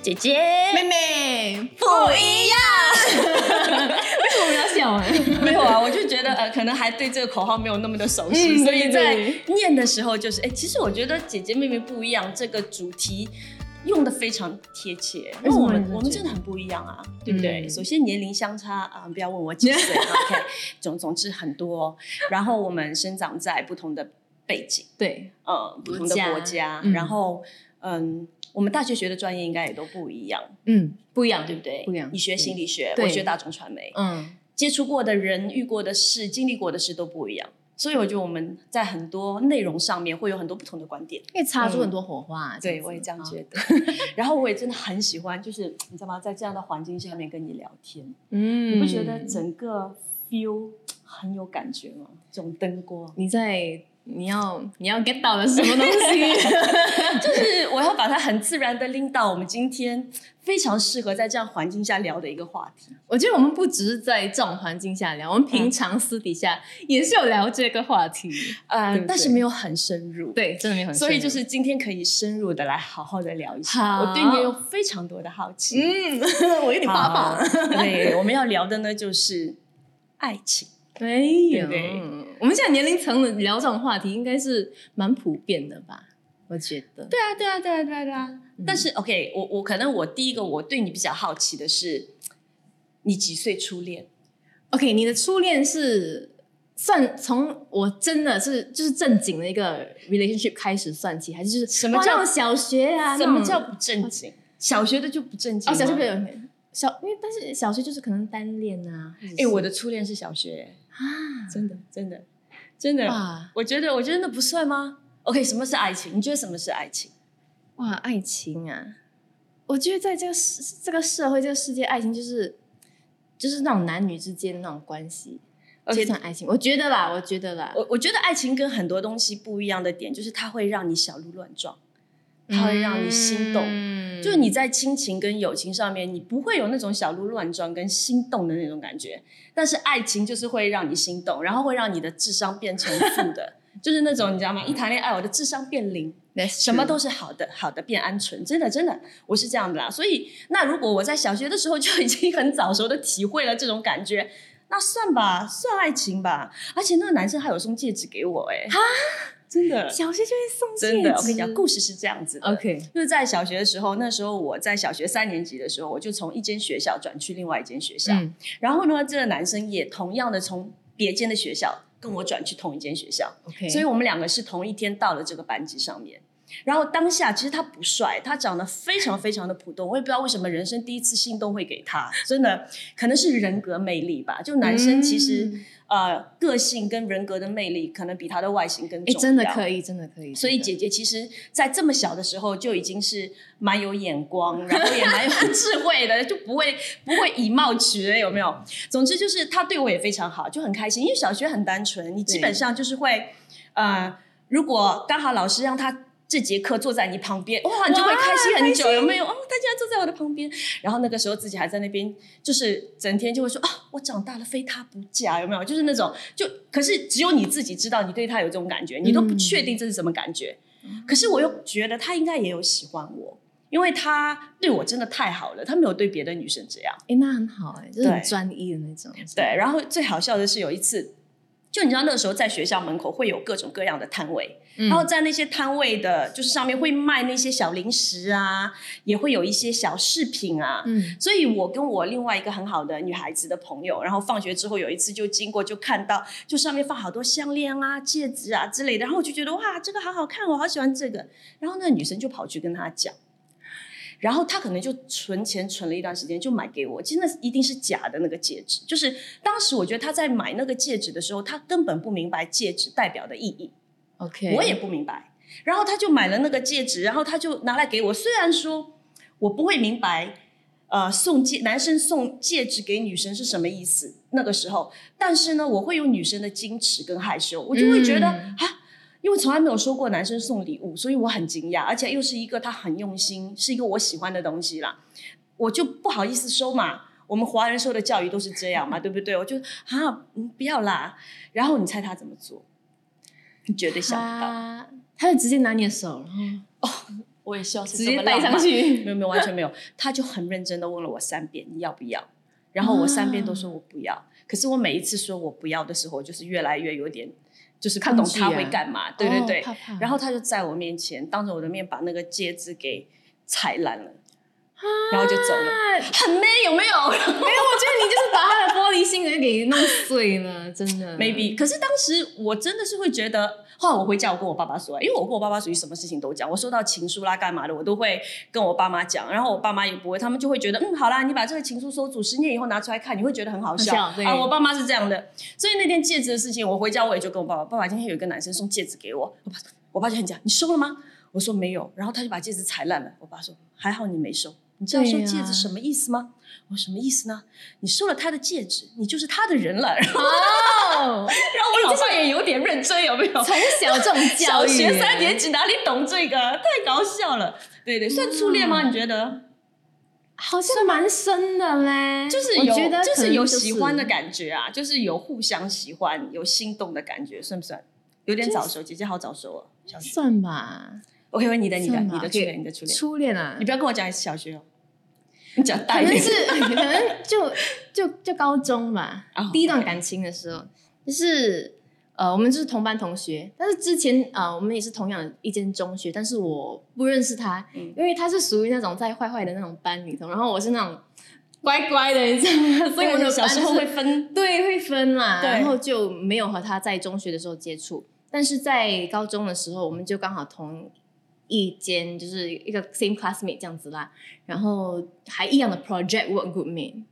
姐姐妹妹不一样。为什么要笑啊？没有啊，我就觉得呃，可能还对这个口号没有那么的熟悉，嗯所以在念的时候就是，哎、其实我觉得姐姐妹妹不一样这个主题。用的非常贴切，因为我们我们真的很不一样啊，对不对？嗯首先年龄相差啊、不要问我几岁，OK，总总之很多。然后我们生长在不同的背景，对，呃，不同的国家，嗯然后嗯，我们大学学的专业应该也都不一样，嗯，不一样，对不对？不一样你学心理学，我学大众传媒，嗯，接触过的人、遇过的事、经历过的事都不一样，所以我觉得我们在很多内容上面会有很多不同的观点。可以擦出很多火花啊。对，我也这样觉啊得。然后我也真的很喜欢，就是你知道吗？在这样的环境下面跟你聊天，嗯，你不觉得整个 feel 很有感觉吗？这种灯光，你在你要你要 get 到的什么东西？就是我要把它很自然的拎到我们今天非常适合在这样环境下聊的一个话题。我觉得我们不只是在这种环境下聊，我们平常私底下也是有聊这个话题。呃，对对但是没有很深入。。对，真的没有很深入，所以就是今天可以深入的来好好的聊一下，好我对你有非常多的好奇。嗯，我有点怕好怕。对，我们要聊的呢就是爱情。没有对不对，我们现在年龄层的聊这种话题应该是蛮普遍的吧？我觉得，对啊，对啊，对啊，对啊，对啊。嗯但是 OK，我我可能我第一个我对你比较好奇的是，你几岁初恋？OK，你的初恋是算从我真的是就是正经的一个 relationship 开始算起，还是就是什么叫小学啊？什么叫不正经？小学的就不正经哦？吗小学没有小，因为但是小学就是可能单恋啊。哎、我的初恋是小学，啊，真的，真的，真的。哇我觉得，我觉得那不算吗？OK，什么是爱情？你觉得什么是爱情？哇，爱情啊！我觉得在这个世这个社会这个世界，爱情就是就是那种男女之间的那种关系，而且这算爱情。我觉得啦，我觉得啦，我我觉得爱情跟很多东西不一样的点，就是它会让你小鹿乱撞，它会让你心动。嗯就是你在亲情跟友情上面，你不会有那种小鹿乱撞跟心动的那种感觉，但是爱情就是会让你心动，然后会让你的智商变成负的，就是那种你知道吗？一谈恋爱，我的智商变零。什么都是好的，好的变鹌鹑，真的真的，我是这样的啦。所以，那如果我在小学的时候就已经很早熟的体会了这种感觉，那算吧，算爱情吧。而且那个男生还有送戒指给我、哎，真的，小学就会送戒指，真的，我跟你讲，故事是这样子的。OK，就是在小学的时候，那时候我在小学三年级的时候，我就从一间学校转去另外一间学校，嗯。然后呢，这个男生也同样的从别间的学校跟我转去同一间学校，，OK，所以我们两个是同一天到了这个班级上面。然后当下其实他不帅，他长得非常非常的普通，我也不知道为什么人生第一次心动会给他，真的可能是人格魅力吧。就男生其实、嗯呃个性跟人格的魅力，可能比他的外形更哎，重要。真的可以，真的可以。所以姐姐其实，在这么小的时候就已经是蛮有眼光，然后也蛮有智慧的，就不会不会以貌取人，有没有？总之就是他对我也非常好，就很开心。因为小学很单纯，你基本上就是会，呃，如果刚好老师让他这节课坐在你旁边，哇，你就会开心很久，有没有？哦，他竟然坐在我的旁边。然后那个时候自己还在那边，就是整天就会说啊，我长大了，非他不嫁，有没有？就是那种，就可是只有你自己知道，你对他有这种感觉，你都不确定这是什么感觉。可是我又觉得他应该也有喜欢我，因为他对我真的太好了，他没有对别的女生这样。哎，那很好哎，就是很对专一的那种。对，然后最好笑的是有一次，就你知道那个时候在学校门口会有各种各样的摊位，嗯然后在那些摊位的，就是上面会卖那些小零食啊，也会有一些小饰品啊。嗯所以我跟我另外一个很好的女孩子的朋友，然后放学之后有一次就经过，就看到就上面放好多项链啊、戒指啊之类的，然后我就觉得哇，这个好好看，我好喜欢这个。然后那个女生就跑去跟他讲。然后他可能就存钱存了一段时间，就买给我。其实那一定是假的那个戒指，就是当时我觉得他在买那个戒指的时候，他根本不明白戒指代表的意义。，OK，我也不明白。然后他就买了那个戒指，然后他就拿来给我。虽然说我不会明白，呃，送戒男生送戒指给女生是什么意思，那个时候，但是呢，我会有女生的矜持跟害羞，我就会觉得啊、嗯因为从来没有收过男生送礼物，所以我很惊讶，而且又是一个他很用心，是一个我喜欢的东西啦，我就不好意思收嘛。我们华人受的教育都是这样嘛，对不对？我就啊，嗯不要啦。然后你猜他怎么做？你绝对想不到。他他就直接拿你的手，然后哦我也希望是直这接戴上去。没有没有完全没有，他就很认真的问了我三遍你要不要，然后我三遍都说我不要，可是我每一次说我不要的时候，就是越来越有点就是看懂他会干嘛，对对对，哦怕怕。然后他就在我面前当着我的面把那个戒指给踩烂了，然后就走了，啊很 man 有没有？没有，我觉得你就是把他的心给给弄碎了，真的。？maybe，可是当时我真的是会觉得。后来我回家，我跟我爸爸说，因为我跟我爸爸属于什么事情都讲，我收到情书啦、干嘛的，我都会跟我爸妈讲。然后我爸妈也不会，他们就会觉得，嗯，好啦，你把这个情书收住，十年以后拿出来看，你会觉得很好笑啊。我爸妈是这样的，所以那天戒指的事情，我回家我也就跟我爸爸，爸爸今天有一个男生送戒指给我，我爸我爸就很讲，你收了吗？我说没有，然后他就把戒指踩烂了。我爸说还好你没收，你知道收戒指什么意思吗？我什么意思呢？你收了他的戒指，你就是他的人了。然后，哦，然后我老爸也有点认真，有没有？从小这种 教育小育，学三年级哪里懂这个？太搞笑了。对对，算初恋吗？你觉得？好像蛮深的嘞，就是有，就是有喜欢的感觉啊，就是有互相喜欢、有心动的感觉，算不算？有点早熟，姐姐好早熟哦。算吧。，OK，问你的，你的，你的初恋，你的初恋，初恋啊？你，不要跟我讲小学哦，你讲大可能一点。是可能就就就高中吧哦，第一段感情的时候，就是呃，我们就是同班同学，但是之前呃，我们也是同样一间中学，但是我不认识他，嗯。因为他是属于那种在坏坏的那种班里头，然后我是那种乖乖的，你知道吗？所以我的小时候会分，对，会分啦，然后就没有和他在中学的时候接触，但是在高中的时候，我们就刚好同一间，就是一个 same classmate 这样子啦，然后还一样的 project work group mate，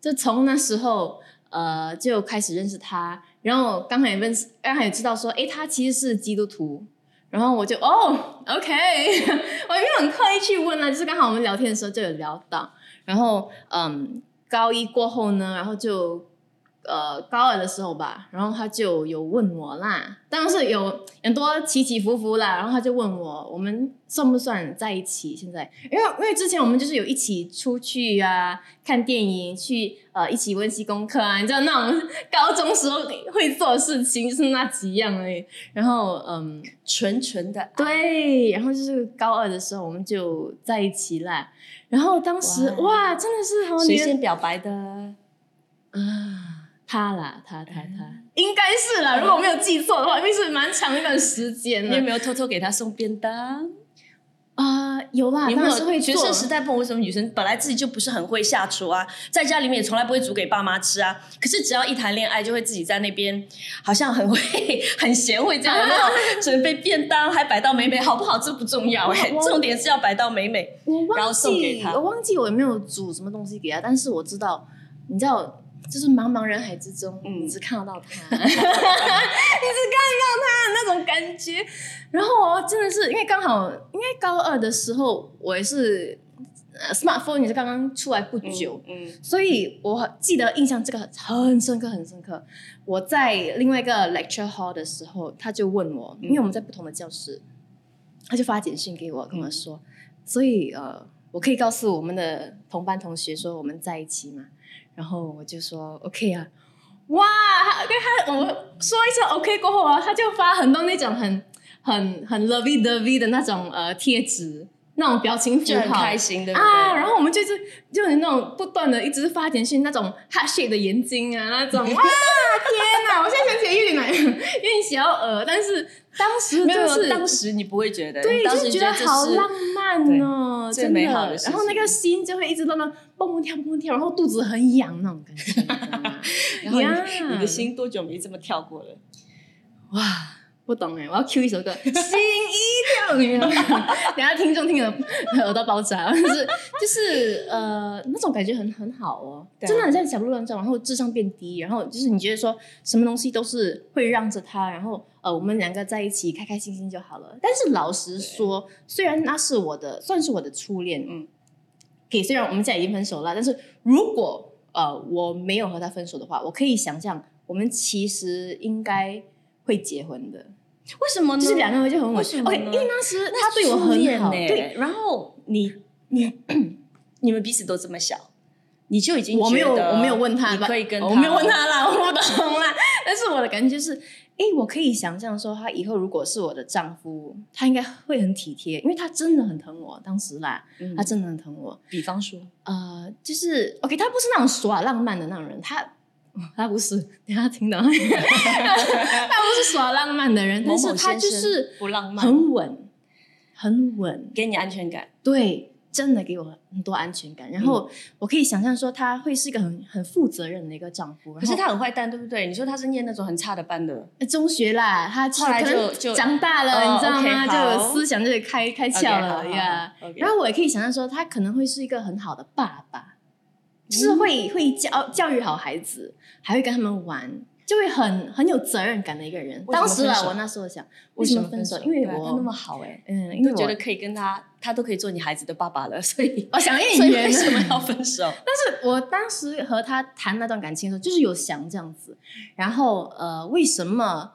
就从那时候呃就开始认识他，然后刚才也认识，刚才也知道说，诶，他其实是基督徒。然后我就哦，OK，我也没有很刻意去问啊，就是刚好我们聊天的时候就有聊到，然后嗯，高一过后呢，然后就呃高二的时候吧，然后他就有问我啦，当然是有很多起起伏伏啦，然后他就问我，我们算不算在一起？现在，因为因为之前我们就是有一起出去啊，看电影，去呃一起温习功课啊，你知道那种高中时候会做的事情就是那几样而已，然后嗯。纯纯的爱，对，然后就是高二的时候我们就在一起啦。然后当时哇哇真的是好谁女先表白的？啊，他啦，他他他，应该是啦。如果我没有记错的话，因为是蛮长一段时间了你有没有偷偷给他送便当？啊、有啦，你有没当然是会有学做生时代不懂为什么女生本来自己就不是很会下厨啊，在家里面也从来不会煮给爸妈吃啊。可是只要一谈恋爱，就会自己在那边好像很会、很贤惠这样，有没有 准备便当，还摆到美美，好不好这不重要哎、我重点是要摆到美美。我然后忘记，送给他我忘记我有没有煮什么东西给他，但是我知道，你知道。就是茫茫人海之中，嗯你只看得到他，你只看得到他的那种感觉。然后我真的是因为刚好，因为高二的时候我也是、呃、smartphone 也是刚刚出来不久，嗯，嗯所以我记得印象这个很深刻，很深刻。我在另外一个 lecture hall 的时候，他就问我，因为我们在不同的教室，他就发简讯给我，跟我说，所以呃，我可以告诉我们的同班同学说我们在一起嘛。然后我就说 OK 啊，哇，他跟他我说一声 OK 过后啊，他就发很多那种很很很 lovey dovey 的那种呃贴纸，那种表情符就很号开心，对不对？啊，然后我们就是就是那种不断的一直发简讯，那种 heart shape 的眼睛啊，那种哇，天哪！我现在想起来有点难，有点小鹅，但是当时没有，就是当时你不会觉得，对，你当时就觉得好浪漫哦，最真美好的然后那个心就会一直在那蹦蹦跳蹦蹦跳，然后肚子很痒那种感觉，你的心多久没这么跳过了？哇，不懂哎，我要 Q 一首歌，心一跳？等下听众听了 耳朵爆炸，就是就是呃那种感觉很很好哦，啊真的很像小鹿乱撞，然后智商变低，然后就是你觉得说什么东西都是会让着他，然后呃我们两个在一起开开心心就好了。但是老实说，虽然那是我的算是我的初恋，嗯，可以虽然我们现在已经分手了，但是如果呃我没有和他分手的话，我可以想象我们其实应该会结婚的。为什么呢？就是两个人就很稳为因为当时他对我很好，呢，对，然后你你 你们彼此都这么小，你就已经我没有我没有问他，你可以跟我没有问他啦，我不懂啦。但是我的感觉就是，因哎，我可以想象说，他以后如果是我的丈夫，他应该会很体贴，因为他真的很疼我。当时啦，嗯他真的很疼我。比方说，呃，就是 OK，他不是那种耍浪漫的那种人，他 他不是，等下听到，他不是耍浪漫的人，但是他就是不浪漫，很稳，很稳，给你安全感。对，真的给我很多安全感。然后嗯我可以想象说，他会是一个很很负责任的一个丈夫。可是他很坏蛋，对不对？你说他是念那种很差的班的，呃中学啦，他后来就就长大了，哦你知道吗？就思想就开开窍了呀。然后我也可以想象说，他可能会是一个很好的爸爸，就是会会教教育好孩子，还会跟他们玩。就会很很有责任感的一个人。当时啊，我那时候想，为什么分手？因为我那么好哎，嗯，因为我觉得可以跟他，他都可以做你孩子的爸爸了，所以我想所演员以为什么要分手？但是我当时和他谈那段感情的时候，就是有想这样子，然后呃，为什么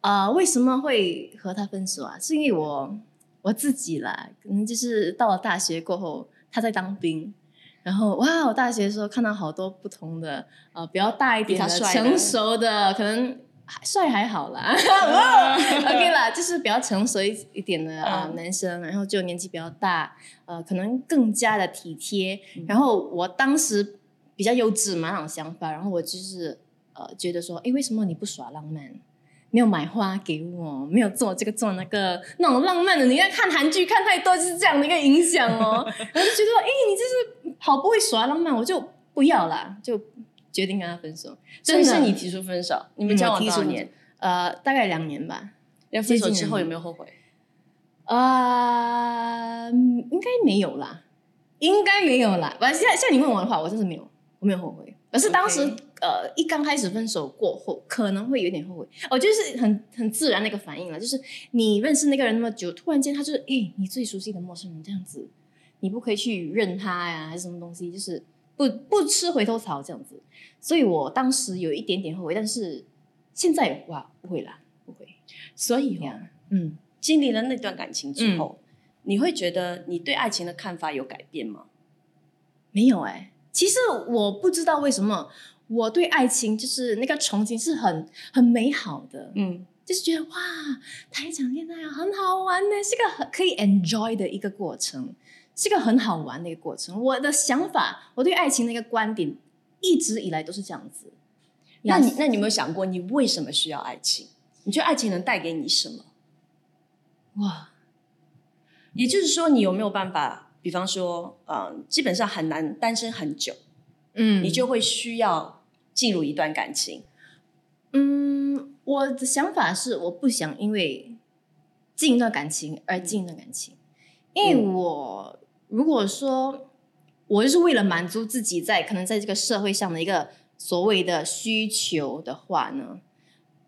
呃为什么会和他分手啊？是因为我我自己啦，可能就是到了大学过后，他在当兵，然后哇，我大学的时候看到好多不同的呃比较大一点的、成熟的，可能。还帅还好啦 哇，OK 啦，就是比较成熟一一点的啊、嗯男生，然后就年纪比较大，呃，可能更加的体贴。嗯然后我当时比较幼稚嘛那种想法，然后我就是呃觉得说，哎，为什么你不耍浪漫？没有买花给我，没有做这个做那个那种浪漫的。你看看韩剧看太多，就是这样的一个影响哦。然后就觉得，哎，你就是好不会耍浪漫，我就不要啦，就决定跟他分手。真的是你提出分手，你们交往多少年？呃，大概两年吧。那分手之后有没有后悔？啊、嗯应该没有啦，应该没有啦。反正现在现在你问我的话，我真是没有，我没有后悔。可是当时呃，一刚开始分手过后，可能会有点后悔。哦，就是很很自然的一个反应了，就是你认识那个人那么久，突然间他就是，诶，你最熟悉的陌生人这样子，你不可以去认他呀，还是什么东西，就是不不吃回头草这样子。所以我当时有一点点后悔，但是现在哇，不会啦，不会。所以哦，呀，嗯。经历了那段感情之后，你会觉得你对爱情的看法有改变吗？没有哎、其实我不知道为什么我对爱情就是那个憧憬是很很美好的，嗯，就是觉得哇，谈一场恋爱啊很好玩呢，是个很可以 enjoy 的一个过程，是个很好玩的一个过程。我的想法，我对爱情的一个观点，一直以来都是这样子。那你那你有没有想过，你为什么需要爱情？你觉得爱情能带给你什么？哇，也就是说，你有没有办法？比方说，嗯，基本上很难单身很久，嗯你就会需要进入一段感情。嗯，我的想法是，我不想因为进一段感情而进一段感情，因为我如果说我就是为了满足自己在可能在这个社会上的一个所谓的需求的话呢，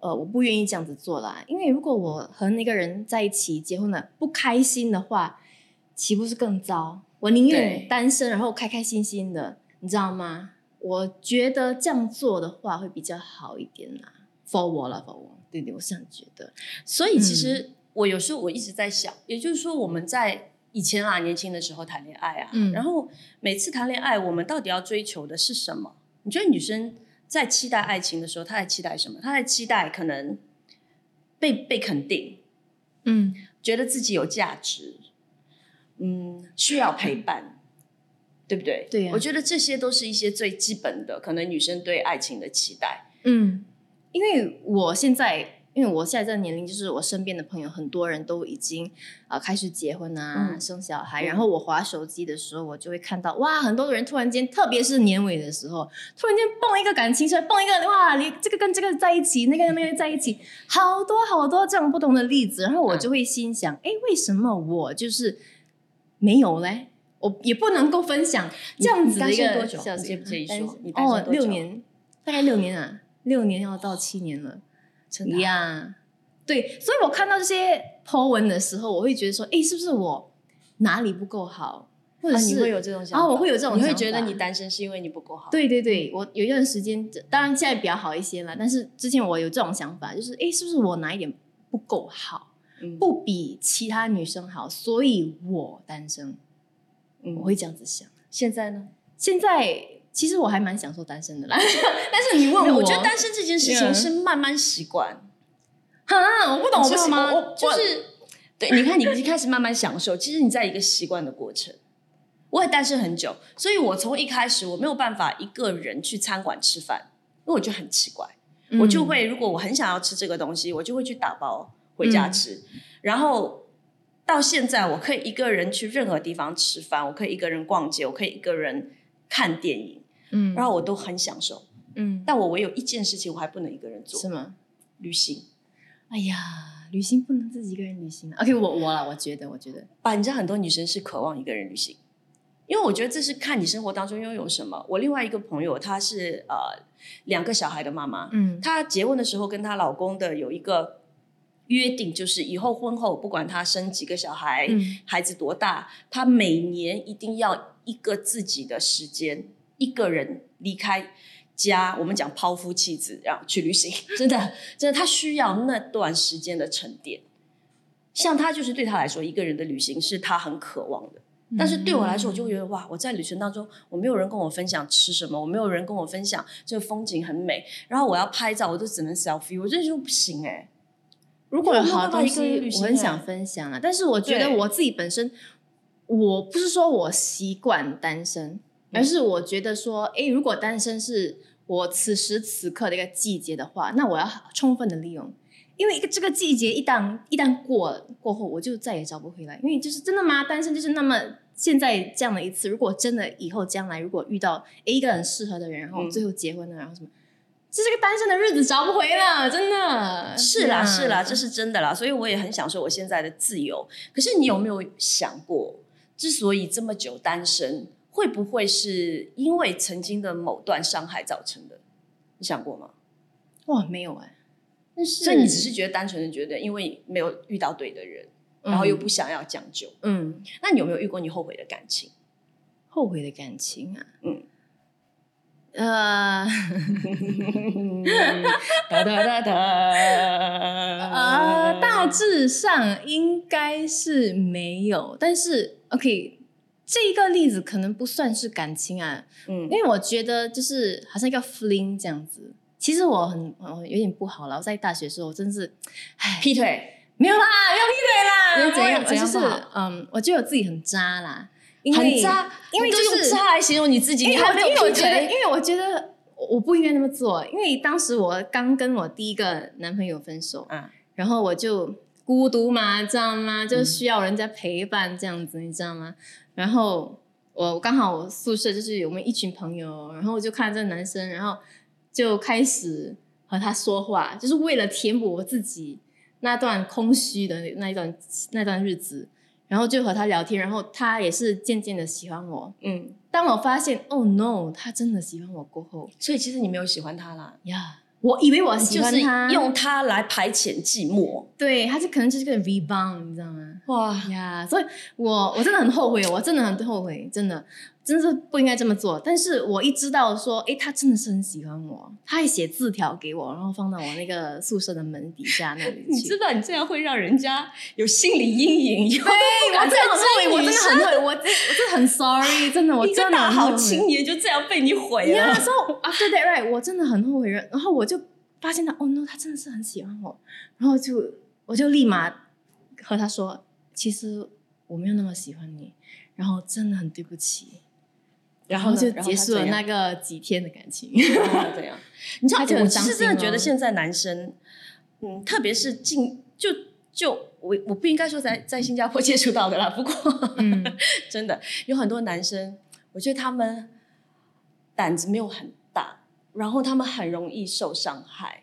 呃，我不愿意这样子做啦。因为如果我和那个人在一起结婚了不开心的话，岂不是更糟？我宁愿对单身，然后开开心心的，你知道吗？我觉得这样做的话会比较好一点啦。for 我了，for 我，对对，我是这样觉得。所以其实我有时候我一直在想，也就是说我们在以前啊年轻的时候谈恋爱啊，嗯然后每次谈恋爱，我们到底要追求的是什么？你觉得女生在期待爱情的时候，她在期待什么？她在期待可能被被肯定，嗯觉得自己有价值，嗯，需要陪伴。对不对？对啊我觉得这些都是一些最基本的，可能女生对爱情的期待。嗯，因为我现在，因为我现在这个年龄，就是我身边的朋友很多人都已经啊、呃开始结婚啊、嗯生小孩，嗯然后我划手机的时候，我就会看到哇，很多人突然间，特别是年尾的时候，突然间蹦一个感情出来，蹦一个哇，你这个跟这个在一起，那个跟那个在一起，好多好多这样不同的例子，然后我就会心想，哎、为什么我就是没有嘞？我也不能够分享这样子的一个多久你介不介意说哦，六年，大概六年啊，六年要到七年了。真的啊呀对，所以我看到这些 po 文的时候，我会觉得说，哎，是不是我哪里不够好，或者啊，是、你会有这种想法？啊我会有这种你会觉得你单身是因为你不够好？，对对对，我有一段时间，当然现在比较好一些了，但是之前我有这种想法，就是哎，是不是我哪一点不够好，嗯，不比其他女生好，所以我单身，嗯我会这样子想。现在呢？现在其实我还蛮享受单身的啦，但是你问我，我觉得单身这件事情是慢慢习惯。哈，我不懂，你知道吗？我就是对，你看你已经开始慢慢享受，其实你在一个习惯的过程。我也单身很久，所以我从一开始我没有办法一个人去餐馆吃饭，因为我觉得很奇怪。我就会，如果我很想要吃这个东西，我就会去打包回家吃。然后到现在，我可以一个人去任何地方吃饭，我可以一个人逛街，我可以一个人看电影，嗯然后我都很享受。嗯，但我唯有一件事情我还不能一个人做，是吗？旅行。哎呀，旅行不能自己一个人旅行啊。OK，我我了，我觉得，我觉得，吧，你知道很多女生是渴望一个人旅行，因为我觉得这是看你生活当中拥有什么。我另外一个朋友，她是呃两个小孩的妈妈，嗯她结婚的时候跟她老公的有一个约定，就是以后婚后不管她生几个小孩，嗯孩子多大，她每年一定要一个自己的时间，一个人离开。家，我们讲抛夫弃子，然后去旅行，真的，真的，他需要那段时间的沉淀。像他就是对他来说，一个人的旅行是他很渴望的。但是对我来说，我就会觉得哇，我在旅程当中，我没有人跟我分享吃什么，我没有人跟我分享这个风景很美，然后我要拍照，我就只能 selfie，我真的就不行哎、如果有好的东西，我很想分享啊。但是我觉得我自己本身，我不是说我习惯单身，而是我觉得说，诶，如果单身是我此时此刻的一个季节的话，那我要充分的利用。因为一个这个季节一旦一旦过过后，我就再也找不回来。因为就是真的吗？单身就是那么现在这样的一次，如果真的以后将来如果遇到诶一个很适合的人，然后嗯最后结婚了，然后什么，这是个单身的日子找不回了，真的是啦，是啦，这是真的啦，所以我也很享受我现在的自由。可是你有没有想过，之所以这么久单身，会不会是因为曾经的某段伤害造成的？你想过吗？哇，没有哎、但是所以你只是觉得单纯的觉得，因为没有遇到对的人，然后又不想要将就。嗯那你有没有遇过你后悔的感情？后悔的感情啊，嗯，呃 哒哒哒哒呃，大致上应该是没有，但是 OK，这一个例子可能不算是感情啊，嗯。因为我觉得就是好像一个 fling 这样子。其实我很我有点不好了，我在大学的时候我真是，唉，劈腿，没有啦，没有劈腿啦，怎样我就是怎样不好？嗯，我觉得我自己很渣啦，因为很渣，因为都就是用渣来形容你自己，你还没有因为我觉得，因。为我觉得我我不应该那么做，因为当时我刚跟我第一个男朋友分手，嗯。然后我就孤独嘛，知道吗？就需要人家陪伴这样子，你知道吗？然后我刚好我宿舍就是我们一群朋友，然后我就看这个男生，然后就开始和他说话，就是为了填补我自己那段空虚的那一段那段日子，然后就和他聊天，然后他也是渐渐的喜欢我。嗯，当我发现，Oh no，他真的喜欢我过后所以其实你没有喜欢他啦，呀我以为我喜就是欢他，用他来排遣寂寞。对，他就可能就是个 rebound，你知道吗？哇，呀所以我我真的很后悔，我真的很后悔，真的，真的是不应该这么做。但是我一知道说，哎，他真的是很喜欢我，他还写字条给我，然后放到我那个宿舍的门底下那里去你知。道你这样会让人家有心理阴影，对，我真的很后悔，追女我真的生很后悔，我真我真的很 sorry，真的，我真的大好青年就这样被你毁，了。所以 after that right，我真的很后悔，然后我就发现他，哦 no，他真的是很喜欢我，然后就我就立马和他说，其实我没有那么喜欢你，然后真的很对不起，然后就结束了那个几天的感情。然后怎样？你知道，我其实真的觉得现在男生，嗯，特别是近就就我我不应该说在在新加坡 接触到的啦，不过嗯真的有很多男生，我觉得他们胆子没有很大，然后他们很容易受伤害。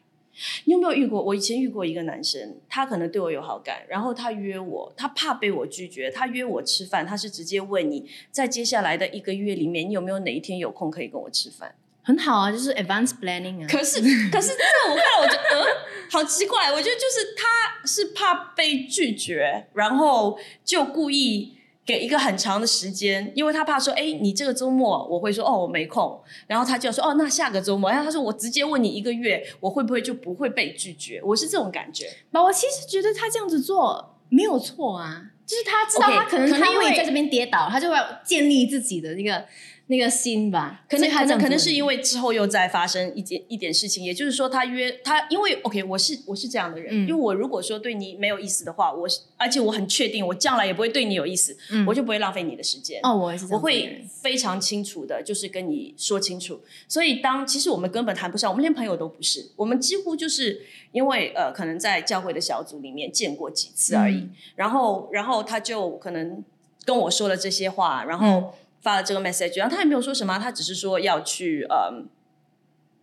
你有没有遇过？我以前遇过一个男生，他可能对我有好感，然后他约我，他怕被我拒绝，他约我吃饭，他是直接问你，在接下来的一个月里面，你有没有哪一天有空可以跟我吃饭？很好啊，就是 advanced planning 啊。可是，可是这我看了，我就嗯，好奇怪。我觉得就是他是怕被拒绝，然后就故意给一个很长的时间，因为他怕说，哎，你这个周末我会说，哦，我没空。然后他就说，哦，那下个周末。然后他说，我直接问你一个月，我会不会就不会被拒绝？我是这种感觉。那，我其实觉得他这样子做没有错啊，就是他知道他可能他会在这边跌倒，他就会建立自己的那个那个心吧。可能可能可能是因为之后又再发生一件一点事情，也就是说他约他，因为 OK，我是我是这样的人，嗯因为我如果说对你没有意思的话，我是而且我很确定我将来也不会对你有意思，嗯我就不会浪费你的时间。哦，我也是我会非常清楚的，就是跟你说清楚。所以当其实我们根本谈不上，我们连朋友都不是，我们几乎就是因为呃，可能在教会的小组里面见过几次而已。嗯然后，然后他就可能跟我说了这些话，然嗯后发了这个 message，然后他也没有说什么，他只是说要去呃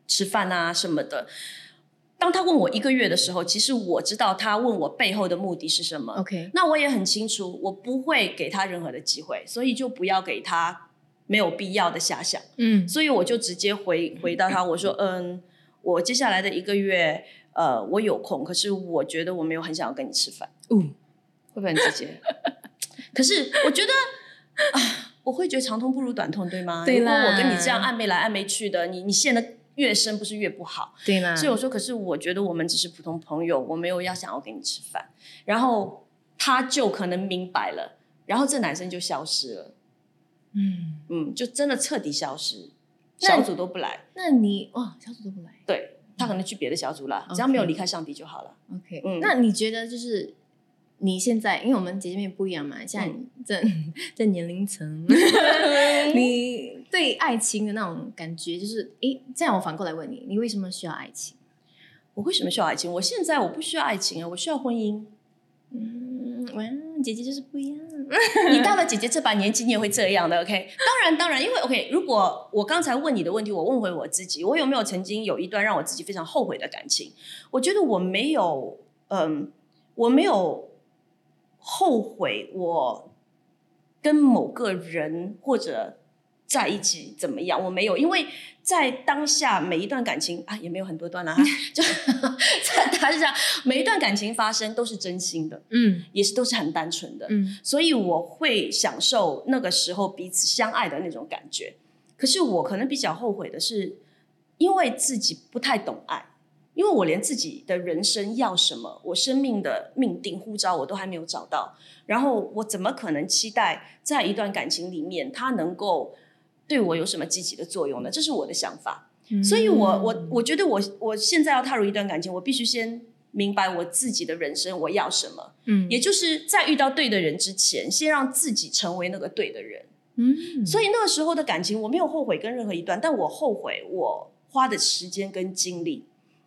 吃饭啊什么的。当他问我一个月的时候，其实我知道他问我背后的目的是什么。OK，那我也很清楚，我不会给他任何的机会，所以就不要给他没有必要的遐想。嗯所以我就直接回 回到他，我说，嗯，我接下来的一个月，呃，我有空，可是我觉得我没有很想要跟你吃饭，哦，会不会很直接？可是我觉得啊，我会觉得长痛不如短痛，对吗？对啦如果我跟你这样暧昧来暧昧去的，你你陷得越深，不是越不好？对啦，所以我说，可是我觉得我们只是普通朋友，我没有要想要跟你吃饭。然后他就可能明白了，然后这男生就消失了，嗯，嗯，就真的彻底消失，小组都不来。那你哇，小组都不来对他可能去别的小组了只要没有离开上帝就好了。，OK，嗯那你觉得就是你现在，因为我们姐姐妹不一样嘛，现在嗯这 这年龄层，你对爱情的那种感觉，就是诶，这样我反过来问你，你为什么需要爱情？我为什么需要爱情？我现在我不需要爱情啊，我需要婚姻。嗯，哇，姐姐就是不一样。你到了姐姐这把年纪，你也会这样的，OK？当然，当然，因为 OK，如果我刚才问你的问题，我问回我自己，我有没有曾经有一段让我自己非常后悔的感情？我觉得我没有，嗯，我没有后悔我跟某个人或者在一起怎么样，我没有，因为在当下每一段感情啊，也没有很多段啦、哈，就 在当下每一段感情发生都是真心的，嗯也是都是很单纯的，嗯所以我会享受那个时候彼此相爱的那种感觉。可是我可能比较后悔的是，因为自己不太懂爱，因为我连自己的人生要什么，我生命的命定呼召我都还没有找到，然后我怎么可能期待在一段感情里面，它能够对我有什么积极的作用呢？这是我的想法。嗯所以我我我觉得我我现在要踏入一段感情，我必须先明白我自己的人生我要什么。嗯也就是在遇到对的人之前，先让自己成为那个对的人。嗯，所以那个时候的感情，我没有后悔跟任何一段，但我后悔我花的时间跟精力。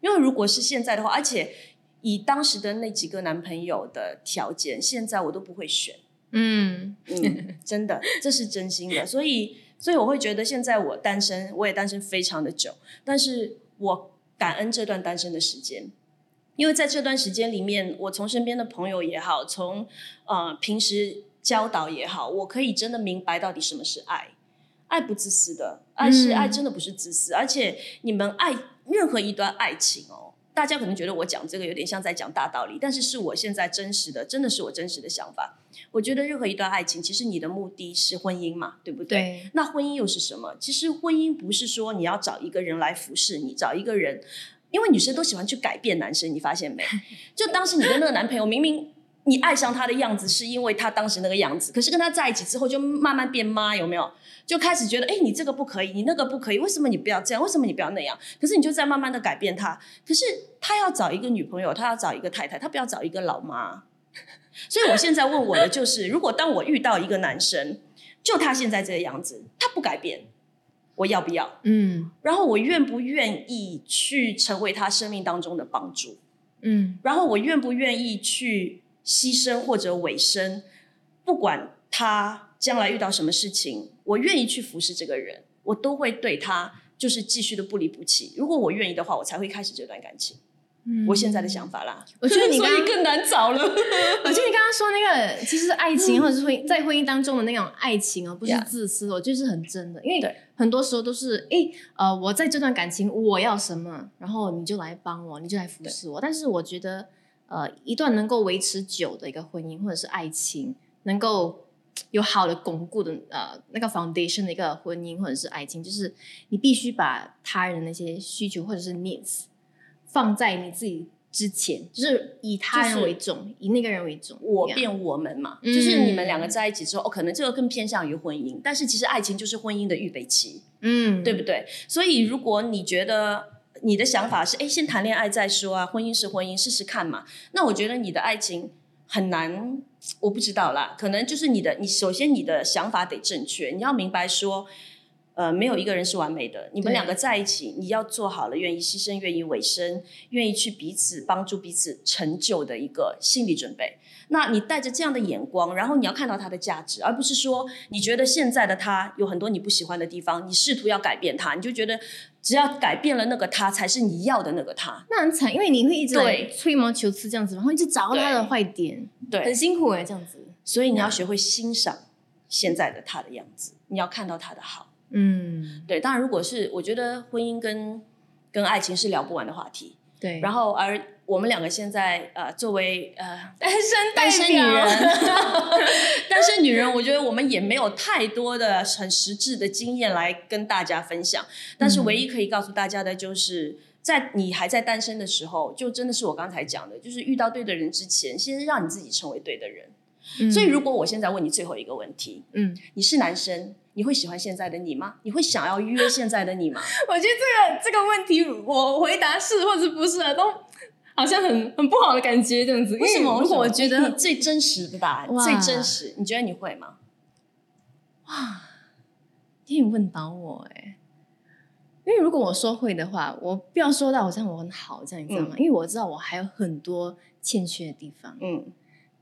因为如果是现在的话，而且以当时的那几个男朋友的条件，现在我都不会选。嗯嗯，真的，这是真心的。所以，所以我会觉得现在我单身，我也单身非常的久，但是我感恩这段单身的时间，因为在这段时间里面，我从身边的朋友也好，从呃平时教导也好，我可以真的明白到底什么是爱。爱不自私的，爱是、嗯爱，真的不是自私，而且你们爱任何一段爱情哦，大家可能觉得我讲这个有点像在讲大道理，但是是我现在真实的，真的是我真实的想法。我觉得任何一段爱情，其实你的目的是婚姻嘛，对不对？对，那婚姻又是什么？其实婚姻不是说你要找一个人来服侍你，找一个人，因为女生都喜欢去改变男生，你发现没？就当时你跟那个男朋友明明。你爱上他的样子，是因为他当时那个样子。可是跟他在一起之后，就慢慢变妈，有没有？就开始觉得，哎，你这个不可以，你那个不可以，为什么你不要这样？为什么你不要那样？可是你就在慢慢的改变他。可是他要找一个女朋友，他要找一个太太，他不要找一个老妈。所以我现在问我的就是，如果当我遇到一个男生，就他现在这个样子，他不改变，我要不要？嗯然后我愿不愿意去成为他生命当中的帮助？嗯然后我愿不愿意去牺牲或者委身，不管他将来遇到什么事情，我愿意去服侍这个人，我都会对他就是继续的不离不弃。如果我愿意的话，我才会开始这段感情。嗯我现在的想法啦，我觉得你刚 所以更难找了。我觉得你刚刚说那个，其实爱情或者是婚在婚姻当中的那种爱情哦，不是自私，我觉得是很真的，因为对很多时候都是哎，呃，我在这段感情我要什么，然后你就来帮我，你就来服侍我。但是我觉得，呃，一段能够维持久的一个婚姻或者是爱情，能够有好的巩固的呃那个 foundation 的一个婚姻或者是爱情，就是你必须把他人的那些需求或者是 needs 放在你自己之前，就是以他人为重，以那个人为重。我变我们嘛，嗯就是你们两个在一起之后，哦，可能这个更偏向于婚姻，但是其实爱情就是婚姻的预备期，嗯，对不对？所以如果你觉得你的想法是，哎，先谈恋爱再说啊，婚姻是婚姻，试试看嘛，那我觉得你的爱情很难，我不知道啦，可能就是你的，你首先你的想法得正确，你要明白说。呃，没有一个人是完美的。你们两个在一起，你要做好了愿意牺牲、愿意委身、愿意去彼此帮助彼此成就的一个心理准备。那你带着这样的眼光，然后你要看到他的价值，而不是说你觉得现在的他有很多你不喜欢的地方，你试图要改变他，你就觉得只要改变了那个他，才是你要的那个他。那很惨，因为你会一直对吹毛求疵这样子，然后一直找到他的坏点，对很对，辛苦哎，这样子。所以你要学会欣赏现在的他的样子，你要看到他的好。嗯，对，当然，如果是我觉得婚姻跟跟爱情是聊不完的话题，对。然后而我们两个现在呃，作为呃单身单身女人，单身女人，我觉得我们也没有太多的很实质的经验来跟大家分享。但是唯一可以告诉大家的就是，在你还在单身的时候，就真的是我刚才讲的，就是遇到对的人之前，先让你自己成为对的人。表所以，如果我现在问你最后一个问题，嗯，你是男生，你会喜欢现在的你吗？你会想要约现在的你吗？我觉得这个这个问题，我回答是或者不是啊，都好像很很不好的感觉这样子。为什么？如果我觉你得最真实的答案，最真实，你觉得你会吗？哇你问倒我哎、因为如果我说会的话，我不要说到好像我很好这样，你知道吗？因为我知道我还有很多欠缺的地方，嗯，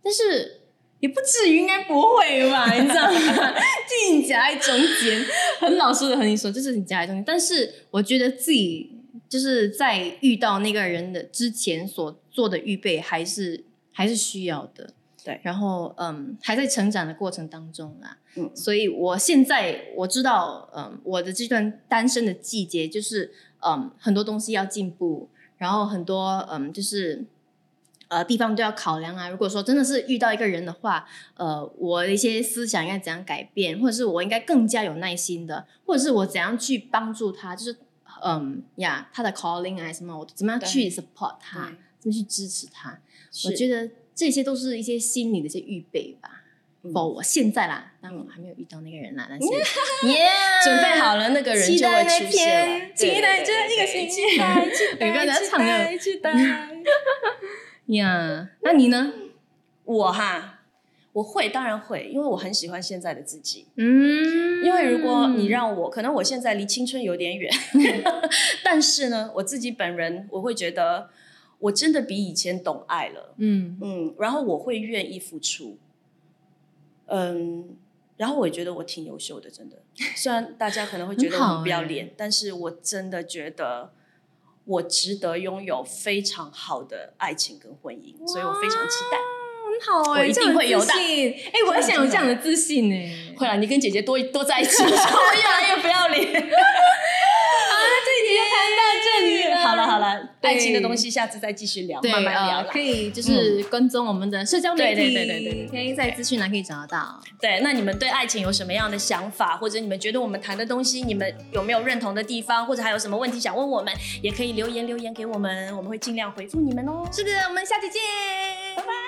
但是也不至于应该不会吧，你知道吗？就你夹在中间，很老实的和你说，就是你夹在中间。但是我觉得自己就是在遇到那个人的之前所做的预备，还是还是需要的。对然后嗯，还在成长的过程当中啦。嗯所以我现在我知道，嗯，我的这段单身的季节就是嗯，很多东西要进步，然后很多嗯，就是。呃，地方都要考量啊。如果说真的是遇到一个人的话，呃，我的一些思想应该怎样改变，或者是我应该更加有耐心的，或者是我怎样去帮助他，就是嗯呀，他的 calling 啊什么，我怎么样去 support 他，怎么去支持他。我觉得这些都是一些心理的一些预备吧。嗯否、我现在啦，但我还没有遇到那个人啦，但是耶，准备好了，那个人就会出现了天，。期待这一个星期，有个人唱的期待。呀。那你呢？我哈，我会，当然会，因为我很喜欢现在的自己。嗯，因为如果你让我，可能我现在离青春有点远，但是呢，我自己本人我会觉得，我真的比以前懂爱了。嗯嗯，然后我会愿意付出，嗯，然后我也觉得我挺优秀的，真的。虽然大家可能会觉得我不要欸脸，但是我真的觉得我值得拥有非常好的爱情跟婚姻，所以我非常期待。很好 哎、我一定会有的信哎、我很想有这样的自信哎、会啊，你跟姐姐多多在一起，我越来越不要脸。这一集就谈到这里爱情的东西下次再继续聊，慢慢聊呃。可以就是跟踪我们的社交媒体，对对对对对对可以在资讯栏可以找得到。对，那你们对爱情有什么样的想法，或者你们觉得我们谈的东西，你们有没有认同的地方，或者还有什么问题想问我们，也可以留言留言给我们，我们会尽量回复你们哦。是的，我们下期见，拜拜。